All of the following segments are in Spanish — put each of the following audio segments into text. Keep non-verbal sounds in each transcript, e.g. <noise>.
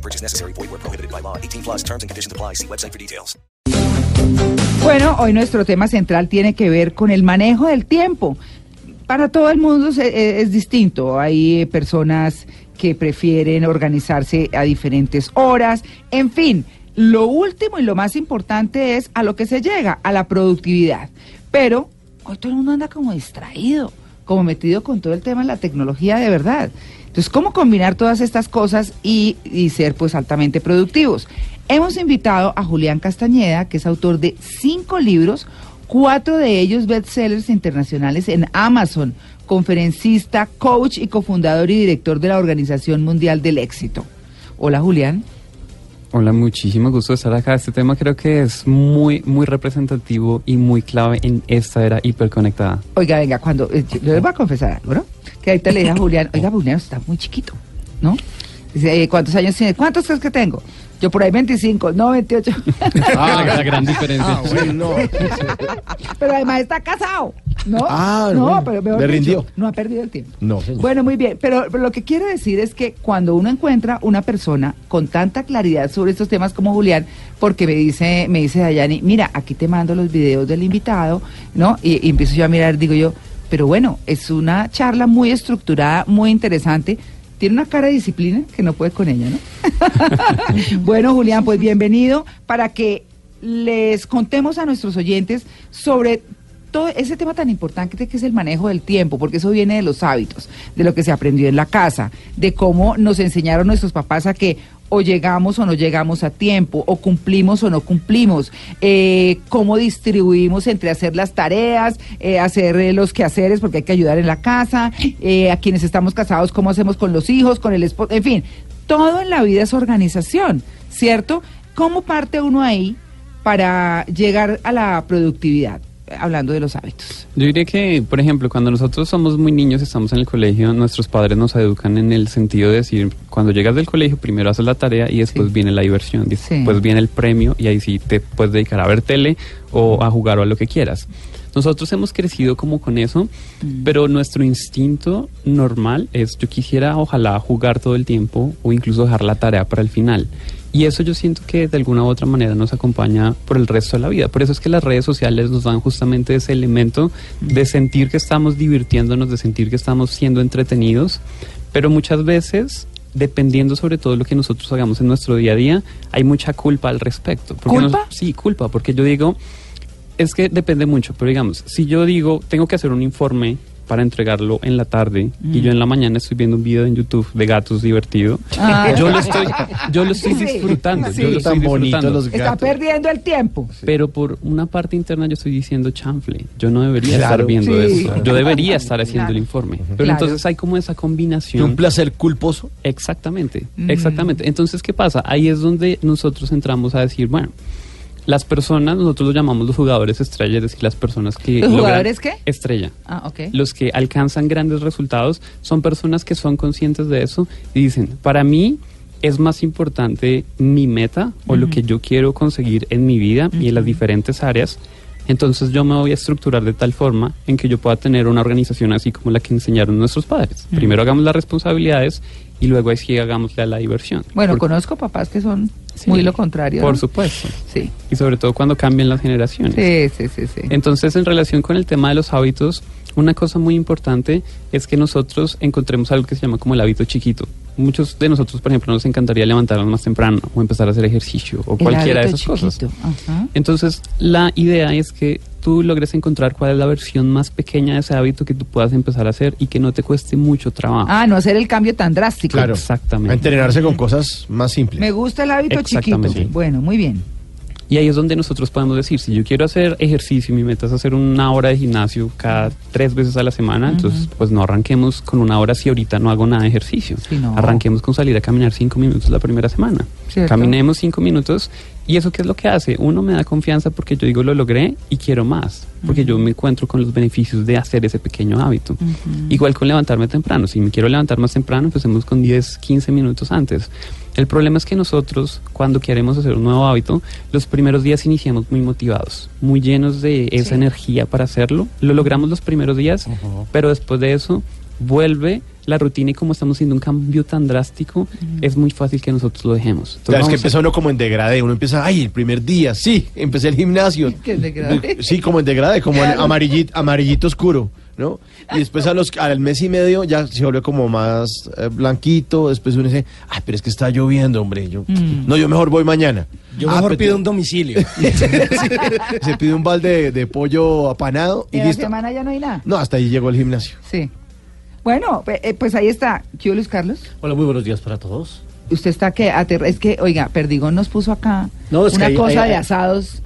No purchase necessary. Void where prohibited by law. 18 plus terms and conditions apply. See website for details. Bueno, hoy nuestro tema central tiene que ver con el manejo del tiempo. Para todo el mundo es, distinto. Hay personas que prefieren organizarse a diferentes horas. En fin, lo último y lo más importante es a lo que se llega, a la productividad. Pero hoy todo el mundo anda como distraído, como metido con todo el tema de la tecnología de verdad. Entonces, ¿cómo combinar todas estas cosas y, y, ser pues altamente productivos? Hemos invitado a Julián Castañeda, que es autor de cinco libros, cuatro de ellos bestsellers internacionales en Amazon, conferencista, coach y cofundador y director de la Organización Mundial del Éxito. Hola, Julián. Hola, muchísimo gusto estar acá. Este tema creo que es muy, muy representativo y muy clave en esta era hiperconectada. Oiga, venga, cuando eh, yo les voy a confesar algo, ¿no? Que ahorita le dije a Julián, oiga, Julián está muy chiquito, ¿no? Dice, eh, ¿cuántos años tiene? ¿Cuántos crees que tengo? Yo por ahí 25, no 28. Ah, la gran <laughs> diferencia. Ah, bueno, no. <laughs> Pero además está casado, ¿no? Ah, no, bueno. pero mejor Le dicho, rindió. no ha perdido el tiempo. No, señor. Bueno, muy bien, pero, pero lo que quiero decir es que cuando uno encuentra una persona con tanta claridad sobre estos temas como Julián, porque me dice, me dice Dayani, mira, aquí te mando los videos del invitado, ¿no? Y, y empiezo yo a mirar, digo yo, pero bueno, es una charla muy estructurada, muy interesante. Tiene una cara de disciplina que no puede con ella, ¿no? <laughs> bueno, Julián, pues bienvenido para que les contemos a nuestros oyentes sobre todo ese tema tan importante que es el manejo del tiempo, porque eso viene de los hábitos, de lo que se aprendió en la casa, de cómo nos enseñaron nuestros papás a que o llegamos o no llegamos a tiempo, o cumplimos o no cumplimos, eh, cómo distribuimos entre hacer las tareas, eh, hacer eh, los quehaceres, porque hay que ayudar en la casa, a quienes estamos casados, cómo hacemos con los hijos, con el esposo, en fin, todo en la vida es organización, ¿cierto? ¿Cómo parte uno ahí para llegar a la productividad? Hablando de los hábitos. Yo diría que, por ejemplo, cuando nosotros somos muy niños, estamos en el colegio, nuestros padres nos educan en el sentido de decir, cuando llegas del colegio, primero haces la tarea y después Sí. viene la diversión, Sí. después viene el premio y ahí sí te puedes dedicar a ver tele o a jugar o a lo que quieras. Nosotros hemos crecido como con eso, pero nuestro instinto normal es yo quisiera ojalá jugar todo el tiempo o incluso dejar la tarea para el final. Y eso yo siento que de alguna u otra manera nos acompaña por el resto de la vida. Por eso es que las redes sociales nos dan justamente ese elemento de sentir que estamos divirtiéndonos, de sentir que estamos siendo entretenidos, pero muchas veces dependiendo sobre todo de lo que nosotros hagamos en nuestro día a día, hay mucha culpa al respecto. Porque ¿Culpa? nos- sí, culpa, porque yo digo, es que depende mucho, pero digamos, si yo digo, tengo que hacer un informe para entregarlo en la tarde y yo en la mañana estoy viendo un video en YouTube de gatos divertido, Ah. yo lo estoy, yo lo estoy disfrutando, sí. yo lo estoy Tan disfrutando. los Está perdiendo el tiempo. Pero por una parte interna yo estoy diciendo chanfle, yo no debería Claro. estar viendo Sí. eso, yo debería estar haciendo Claro. el informe. Pero Claro. entonces hay como esa ¿Y combinación. un placer culposo? Exactamente, Mm. exactamente. Entonces, ¿qué pasa? Ahí es donde nosotros entramos a decir, bueno, las personas, nosotros los llamamos los jugadores estrella, es decir, las personas que... ¿Los logran- jugadores qué? Estrella. Ah, ok. Los que alcanzan grandes resultados son personas que son conscientes de eso y dicen, para mí es más importante mi meta o lo que yo quiero conseguir en mi vida y en las diferentes áreas. Entonces yo me voy a estructurar de tal forma en que yo pueda tener una organización así como la que enseñaron nuestros padres. Primero hagamos las responsabilidades y luego ahí sí hagámosle a la diversión. Bueno, Porque- conozco papás que son Sí, muy lo contrario. Por ¿no? supuesto. Sí. Y sobre todo cuando cambian las generaciones. Sí, sí, sí, sí. Entonces, en relación con el tema de los hábitos, una cosa muy importante es que nosotros encontremos algo que se llama como el hábito chiquito. Muchos de nosotros, por ejemplo, nos encantaría levantarnos más temprano o empezar a hacer ejercicio o El cualquiera de esas cosas. Ajá. Entonces, la idea es que tú logres encontrar cuál es la versión más pequeña de ese hábito que tú puedas empezar a hacer y que no te cueste mucho trabajo. Ah, no hacer el cambio tan drástico. Claro. Exactamente. A entrenarse con cosas más simples. Me gusta el hábito chiquito. Bueno, muy bien. Y ahí es donde nosotros podemos decir, si yo quiero hacer ejercicio, mi meta es hacer una hora de gimnasio cada tres veces a la semana, entonces pues no arranquemos con una hora si ahorita no hago nada de ejercicio. Sí, no. Arranquemos con salir a caminar cinco minutos la primera semana. Cierto. Caminemos cinco minutos ¿Y eso qué es lo que hace? Uno me da confianza porque yo digo lo logré y quiero más, porque yo me encuentro con los beneficios de hacer ese pequeño hábito. Igual con levantarme temprano, si me quiero levantar más temprano, empecemos con 10, 15 minutos antes. El problema es que nosotros, cuando queremos hacer un nuevo hábito, los primeros días iniciamos muy motivados, muy llenos de esa energía para hacerlo. Lo logramos los primeros días, pero después de eso vuelve la rutina y como estamos haciendo un cambio tan drástico, es muy fácil que nosotros lo dejemos. Entonces, Claro, es que a- empieza uno como en degradé. Uno empieza, ay, el primer día, sí, empecé el gimnasio. <laughs> ¿Qué es degradé? Sí, como en degradé, como en amarillito, amarillito oscuro, ¿no? Y después a los, al mes y medio ya se vuelve como más eh, blanquito. Después uno dice, ay, pero es que está lloviendo, hombre. Yo, No, yo mejor voy mañana. Yo Ah, mejor pero- pido un domicilio. <laughs> Se pide un balde de, de pollo apanado y la listo. semana ya no hay nada. No, hasta ahí llegó el gimnasio. Sí. Bueno, pe- eh, pues ahí está. ¿Qué Luis Carlos? Hola, muy buenos días para todos. Usted está que aterra- es que, oiga, Perdigón nos puso acá No, que una hay- cosa hay- de asados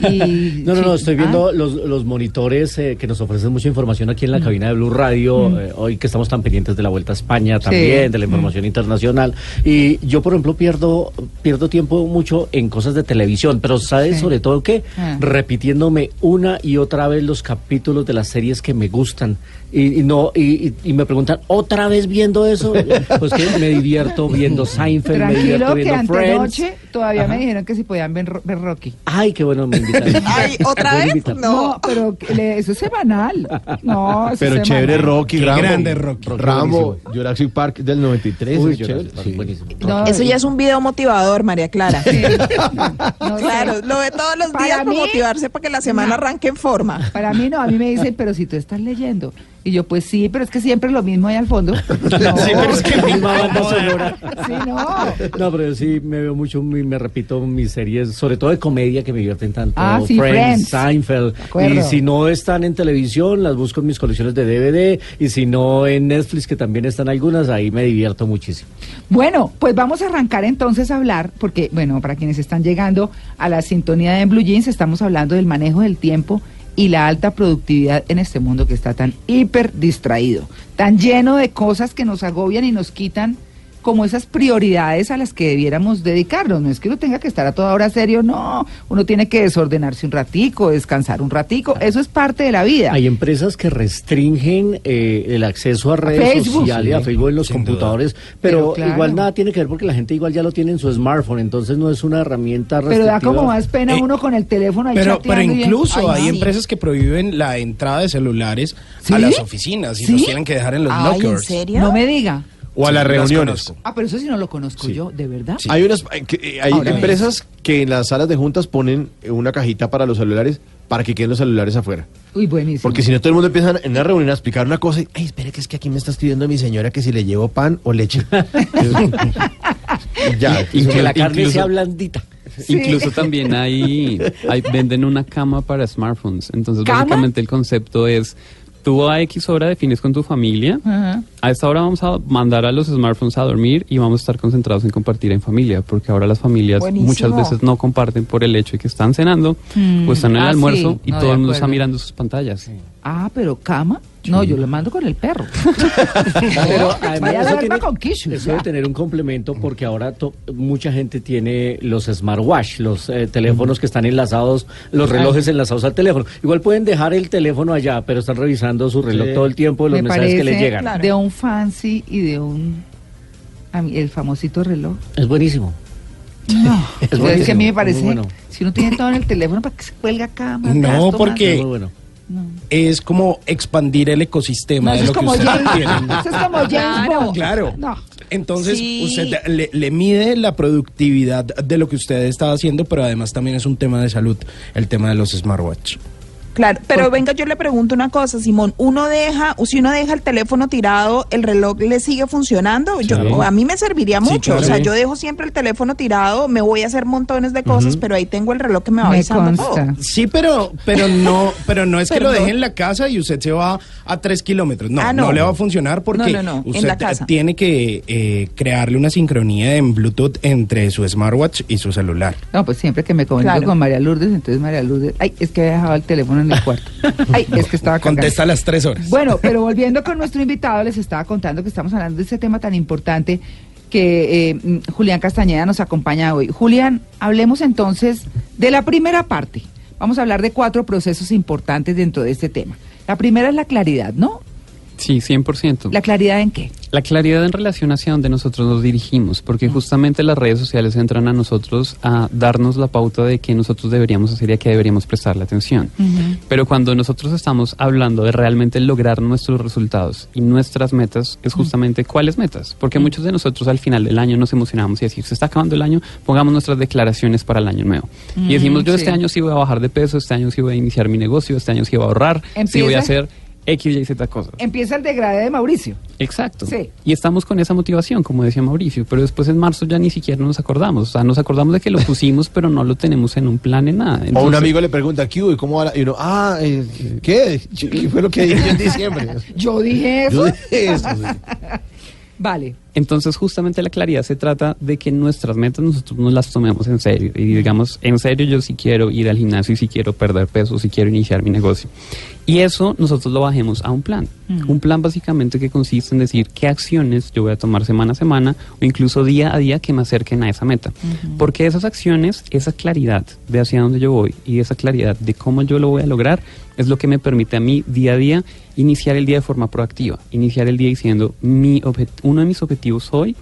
y <laughs> No, no, no, estoy ah, viendo los, los monitores eh, que nos ofrecen mucha información aquí en la cabina de Blue Radio, eh, hoy que estamos tan pendientes de la Vuelta a España también, Sí. de la información internacional. Y yo, por ejemplo, pierdo, pierdo tiempo mucho en cosas de televisión, pero ¿sabes Sí. sobre todo qué? Ah. Repitiéndome una y otra vez los capítulos de las series que me gustan. Y, y no y, me preguntan, ¿otra vez viendo eso? <laughs> Pues que me divierto viendo Seinfeld, me divierto Tranquilo que viendo Friends. antenoche todavía me dijeron que si podían ver, ver Rocky. Ay, qué bueno me invitan. <laughs> Ay, ¿otra vez? No. pero le- eso es semanal. No, eso Pero es chévere semanal. Rocky, Qué Rambo. grande Rocky. Rambo, Jurassic Park del 93. Uy, es chévere, Jurassic Park, sí. buenísimo. No, Eso ya es un video motivador, María Clara. sí. <laughs> No sé. Claro, lo ve todos los Para días para mí- motivarse para que la semana No. arranque en forma. Para mí no, a mí me dicen, pero si tú estás leyendo. Y yo, pues sí, pero es que siempre lo mismo ahí al fondo. <laughs> No, Sí, pero es que <laughs> la misma banda sonora. Sí, no. No, pero sí me veo mucho, me, me repito mis series, sobre todo de comedia que me divierten tanto. Ah, sí, Friends, Friends. Seinfeld. Y si no están en televisión, las busco en mis colecciones de DVD. Y si no en Netflix, que también están algunas, ahí me divierto muchísimo. Bueno, pues vamos a arrancar entonces a hablar, porque, bueno, para quienes están llegando a la sintonía de Blue Jeans, estamos hablando del manejo del tiempo y la alta productividad en este mundo que está tan hiper distraído, tan lleno de cosas que nos agobian y nos quitan como esas prioridades a las que debiéramos dedicarnos. No es que uno tenga que estar a toda hora serio, no. Uno tiene que desordenarse un ratico, descansar un ratico. Eso es parte de la vida. Hay empresas que restringen eh, el acceso a redes Facebook. sociales, a Facebook en los computadores, Pero pero, claro. igual nada tiene que ver porque la gente igual ya lo tiene en su smartphone, entonces no es una herramienta Pero da restrictiva. como más pena Eh, uno con el teléfono ahí Pero, pero incluso Ay, hay sí. empresas que prohíben la entrada de celulares ¿Sí? a las oficinas y ¿Sí? los tienen que dejar en los Ay, ¿en lockers. serio? No me diga. O a las Sí, las reuniones. Ah, pero eso sí no lo conozco yo, ¿de verdad? Sí. Hay unas eh, que, eh, hay Ahora empresas que en las salas de juntas ponen eh, una cajita para los celulares para que queden los celulares afuera. Uy, buenísimo. Porque si no todo el mundo empieza en una reunión a explicar una cosa y, ay, espere que es que aquí me está escribiendo mi señora que si le llevo pan o leche. <laughs> ya, Y que la Incluso- carne sea blandita. Incluso también hay, hay- venden una cama para smartphones. Entonces, ¿Cama? básicamente el concepto es, tú a X hora defines con tu familia, Ajá. a esta hora vamos a mandar a los smartphones a dormir y vamos a estar concentrados en compartir en familia, porque ahora las familias Buenísimo. muchas veces no comparten por el hecho de que están cenando Mm. o están en el Ah, almuerzo sí. y No, todo el mundo está mirando sus pantallas. Ah, pero cama. No, yo lo mando con el perro. <laughs> Pero además Vaya eso, tiene, con eso debe tener un complemento porque ahora to- mucha gente tiene los smartwatch, los eh, teléfonos que están enlazados, los relojes enlazados al teléfono. Igual pueden dejar el teléfono allá, pero están revisando su reloj Sí. todo el tiempo de los Me mensajes que les llegan. de un fancy y de un... a mí, el famosito reloj. Es buenísimo. No, <laughs> Es es, que a mí me parece, bueno. si uno tiene todo en el teléfono, ¿para qué se cuelga más No, porque- Es Es como expandir el ecosistema No, de eso lo es que como ustedes James, tienen. eso es como James Claro. Bond. Claro. No. Entonces, Sí. usted le, le mide la productividad de lo que usted está haciendo, pero además también es un tema de salud, el tema de los smartwatch. Claro, pero venga, yo le pregunto una cosa, Simón, uno deja, o si uno deja el teléfono tirado, ¿el reloj le sigue funcionando? Yo, a mí me serviría Sí, mucho, o sea, yo dejo siempre el teléfono tirado, me voy a hacer montones de cosas, pero ahí tengo el reloj que me va Me avisando consta. todo. Sí, pero, pero no, pero no es que lo no. deje en la casa y usted se va a tres kilómetros. No, Ah, no, no. le va a funcionar porque No, no, no, en usted tiene que eh, crearle una sincronía en Bluetooth entre su smartwatch y su celular. No, pues siempre que me comunico Claro. con María Lourdes, entonces María Lourdes, ay, es que había dejado el teléfono en el cuarto. Ay, es que estaba cagando. Contesta a las tres horas. Bueno, pero volviendo con nuestro invitado, les estaba contando que estamos hablando de este tema tan importante. que eh, Julián Castañeda nos acompaña hoy. Julián, hablemos entonces de la primera parte. Vamos a hablar de cuatro procesos importantes dentro de este tema. La primera es la claridad, ¿no? Sí, 100%. ¿La claridad en qué? La claridad en relación hacia donde nosotros nos dirigimos, porque justamente las redes sociales entran a nosotros a darnos la pauta de qué nosotros deberíamos hacer y a qué deberíamos prestarle atención. Pero cuando nosotros estamos hablando de realmente lograr nuestros resultados y nuestras metas, es justamente cuáles metas, porque muchos de nosotros al final del año nos emocionamos y decir, se está acabando el año, pongamos nuestras declaraciones para el año nuevo. y decimos, yo sí. este año sí voy a bajar de peso, este año sí voy a iniciar mi negocio, este año sí voy a ahorrar, sí voy a hacer X, Y, Z cosas. Empieza el degradé de Mauricio. Exacto. Sí. Y estamos con esa motivación, como decía Mauricio, pero después en marzo ya ni siquiera nos acordamos. O sea, nos acordamos de que lo pusimos, <laughs> pero no lo tenemos en un plan en nada. O un amigo le pregunta, ¿qué hubo? ¿Y cómo va? la-?" Y uno, ah, eh, ¿qué? ¿Qué fue lo que dije en diciembre? <laughs> Yo dije Yo eso. dije eso, sí. <laughs> Vale. Entonces, justamente la claridad se trata de que nuestras metas nosotros nos las tomemos en serio. Y digamos, en serio, yo sí quiero ir al gimnasio, y sí quiero perder peso, sí quiero iniciar mi negocio. Y eso nosotros lo bajemos a un plan. Un plan básicamente que consiste en decir qué acciones yo voy a tomar semana a semana o incluso día a día que me acerquen a esa meta. Porque esas acciones, esa claridad de hacia dónde yo voy y esa claridad de cómo yo lo voy a lograr es lo que me permite a mí día a día iniciar el día de forma proactiva. Iniciar el día diciendo, mi uno de mis objetivos hoy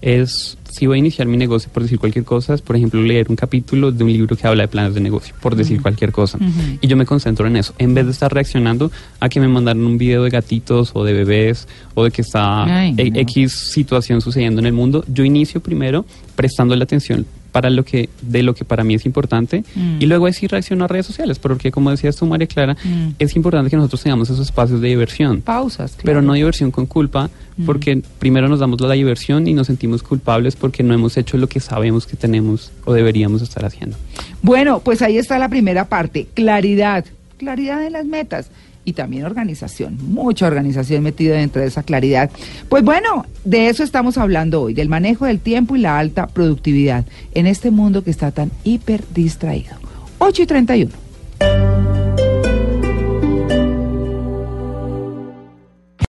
es, si voy a iniciar mi negocio, por decir cualquier cosa, es, por ejemplo, leer un capítulo de un libro que habla de planes de negocio, por decir cualquier cosa. Y yo me concentro en eso, en vez de estar reaccionando a que me mandaron un video de gatitos o de bebés o de que está Ay, e- no. X situación sucediendo en el mundo. Yo inicio primero prestando la atención para lo que de lo que para mí es importante Mm. y luego así reacciono a redes sociales porque como decías tú María Clara Mm. es importante que nosotros tengamos esos espacios de diversión Pausas. claro. pero no diversión con culpa, porque primero nos damos la diversión y nos sentimos culpables porque no hemos hecho lo que sabemos que tenemos o deberíamos estar haciendo. Bueno, pues ahí está la primera parte, claridad, claridad en las metas y también organización, mucha organización metida dentro de esa claridad. Pues bueno, de eso estamos hablando hoy, del manejo del tiempo y la alta productividad en este mundo que está tan hiper distraído. 8 y 31.